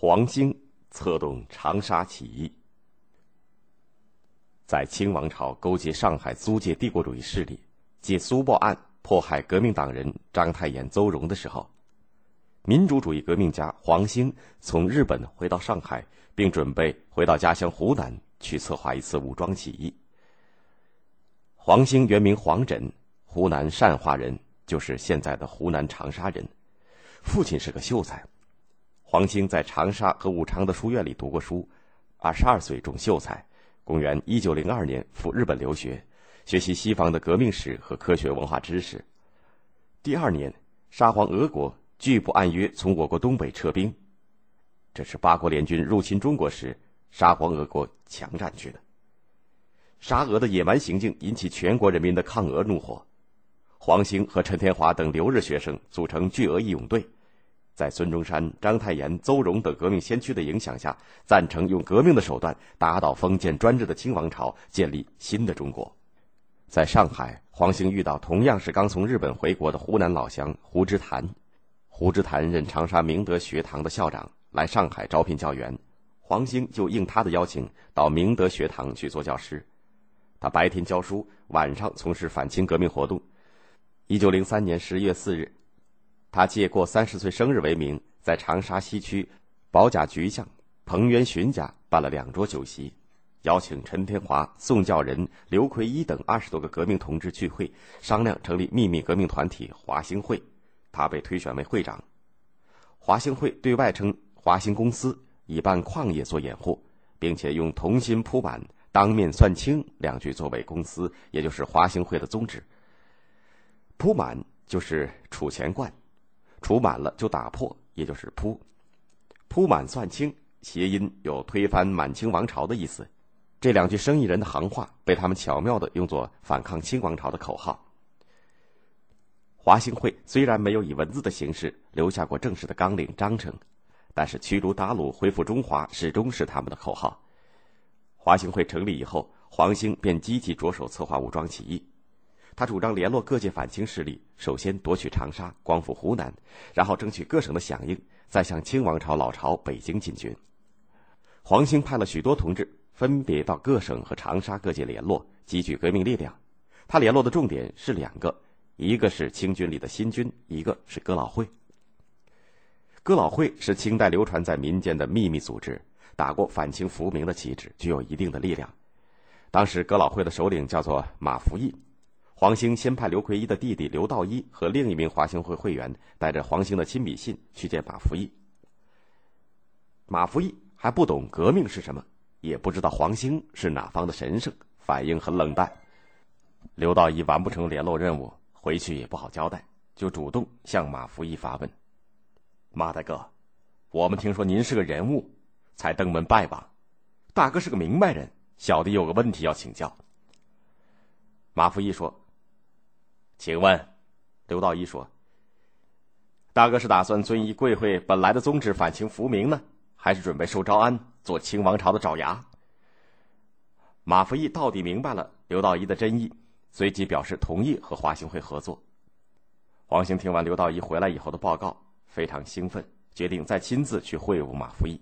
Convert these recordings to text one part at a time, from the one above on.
黄兴策动长沙起义，在清王朝勾结上海租界帝国主义势力，借苏报案迫害革命党人章太炎、邹容的时候，民主主义革命家黄兴从日本回到上海，并准备回到家乡湖南去策划一次武装起义。黄兴原名黄枕，湖南善化人，就是现在的湖南长沙人，父亲是个秀才。黄兴在长沙和武昌的书院里读过书，二十二岁中秀才。公元一九零二年赴日本留学，学习西方的革命史和科学文化知识。第二年，沙皇俄国拒不按约从我国东北撤兵，这是八国联军入侵中国时，沙皇俄国强占去的。沙俄的野蛮行径引起全国人民的抗俄怒火，黄兴和陈天华等留日学生组成拒俄义勇队。在孙中山、章太炎、邹容等革命先驱的影响下，赞成用革命的手段打倒封建专制的清王朝，建立新的中国。在上海，黄兴遇到同样是刚从日本回国的湖南老乡胡之坛。胡之坛任长沙明德学堂的校长，来上海招聘教员，黄兴就应他的邀请到明德学堂去做教师。他白天教书，晚上从事反清革命活动。一九零三年十一月四日。他借过三十岁生日为名，在长沙西区保甲局巷彭元荀家办了两桌酒席，邀请陈天华、宋教仁、刘奎一等二十多个革命同志聚会，商量成立秘密革命团体华兴会。他被推选为会长。华兴会对外称华兴公司，以办矿业做掩护，并且用“同心铺满，当面算清”两句作为公司，也就是华兴会的宗旨。铺满就是储钱罐。除满了就打破，也就是铺，铺满算清，谐音有推翻满清王朝的意思。这两句生意人的行话被他们巧妙的用作反抗清王朝的口号。华兴会虽然没有以文字的形式留下过正式的纲领章程，但是驱逐鞑虏、恢复中华始终是他们的口号。华兴会成立以后，黄兴便积极着手策划武装起义。他主张联络各界反清势力，首先夺取长沙，光复湖南，然后争取各省的响应，再向清王朝老巢北京进军。黄兴派了许多同志，分别到各省和长沙各界联络，积聚革命力量。他联络的重点是两个，一个是清军里的新军，一个是哥老会。哥老会是清代流传在民间的秘密组织，打过反清复明的旗帜，具有一定的力量。当时哥老会的首领叫做马福义。黄兴先派刘奎一的弟弟刘道一和另一名华兴会会员带着黄兴的亲笔信去见马福义。马福义还不懂革命是什么，也不知道黄兴是哪方的神圣，反应很冷淡。刘道一完不成联络任务，回去也不好交代，就主动向马福义发问：“马大哥，我们听说您是个人物，才登门拜访。大哥是个明白人，小弟有个问题要请教。”马福义说。请问，刘道一说：“大哥是打算遵依贵会本来的宗旨反清复明呢，还是准备受招安做清王朝的爪牙？”马福义到底明白了刘道一的真意，随即表示同意和华兴会合作。黄兴听完刘道一回来以后的报告，非常兴奋，决定再亲自去会晤马福义。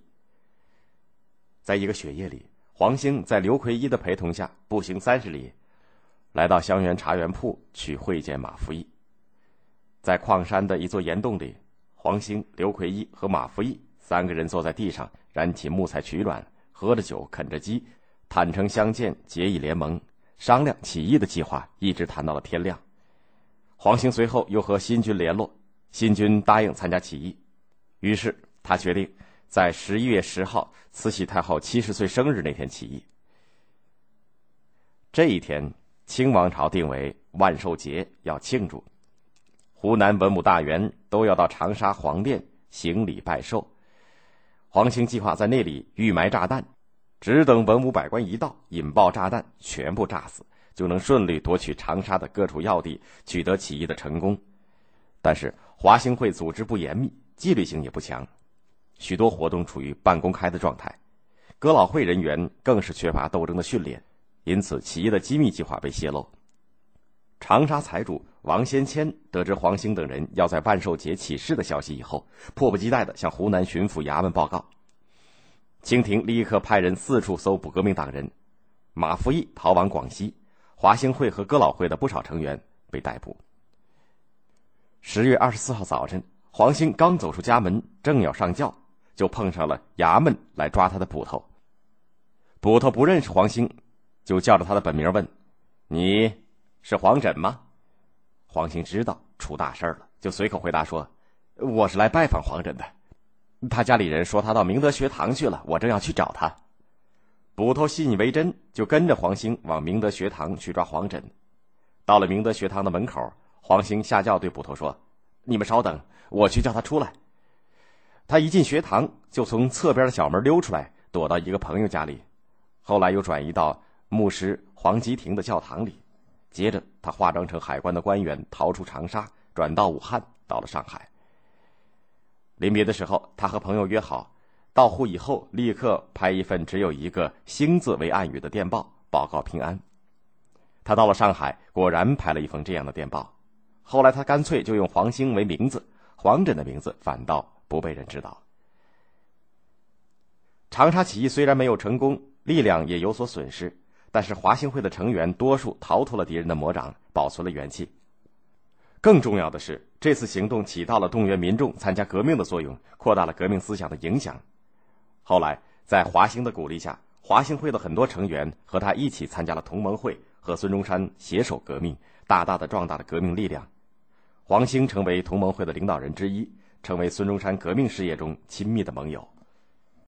在一个雪夜里，黄兴在刘奎一的陪同下步行三十里。来到香园茶园铺去会见马福义。在矿山的一座岩洞里，黄兴、刘奎一和马福义三个人坐在地上，燃起木材取暖，喝着酒，啃着鸡，坦诚相见，结义联盟，商量起义的计划，一直谈到了天亮。黄兴随后又和新军联络，新军答应参加起义，于是他决定在十一月十号慈禧太后七十岁生日那天起义。这一天。清王朝定为万寿节，要庆祝。湖南文武大员都要到长沙皇殿行礼拜寿。黄兴计划在那里预埋炸弹，只等文武百官一到，引爆炸弹，全部炸死，就能顺利夺取长沙的各处要地，取得起义的成功。但是华兴会组织不严密，纪律性也不强，许多活动处于半公开的状态。哥老会人员更是缺乏斗争的训练。因此，起义的机密计划被泄露。长沙财主王先谦得知黄兴等人要在万寿节起事的消息以后，迫不及待地向湖南巡抚衙门报告，清廷立刻派人四处搜捕革命党人，马福义逃往广西，华兴会和哥老会的不少成员被逮捕。十月二十四号早晨，黄兴刚走出家门，正要上轿，就碰上了衙门来抓他的捕头。捕头不认识黄兴，就叫着他的本名问：“你是黄枕吗？”黄兴知道出大事了，就随口回答说：“我是来拜访黄枕的。”他家里人说他到明德学堂去了，我正要去找他。捕头信以为真，就跟着黄兴往明德学堂去抓黄枕。到了明德学堂的门口，黄兴下轿对捕头说：“你们稍等，我去叫他出来。”他一进学堂，就从侧边的小门溜出来，躲到一个朋友家里。后来又转移到牧师黄吉亭的教堂里。接着，他化妆成海关的官员，逃出长沙，转到武汉，到了上海。临别的时候，他和朋友约好，到沪以后立刻拍一份只有一个“星”字为暗语的电报，报告平安。他到了上海，果然拍了一封这样的电报。后来他干脆就用黄兴为名字，黄枕的名字反倒不被人知道。长沙起义虽然没有成功，力量也有所损失，但是华兴会的成员多数逃脱了敌人的魔掌，保存了元气。更重要的是，这次行动起到了动员民众参加革命的作用，扩大了革命思想的影响。后来，在华兴的鼓励下，华兴会的很多成员和他一起参加了同盟会，和孙中山携手革命，大大的壮大了革命力量。黄兴成为同盟会的领导人之一，成为孙中山革命事业中亲密的盟友。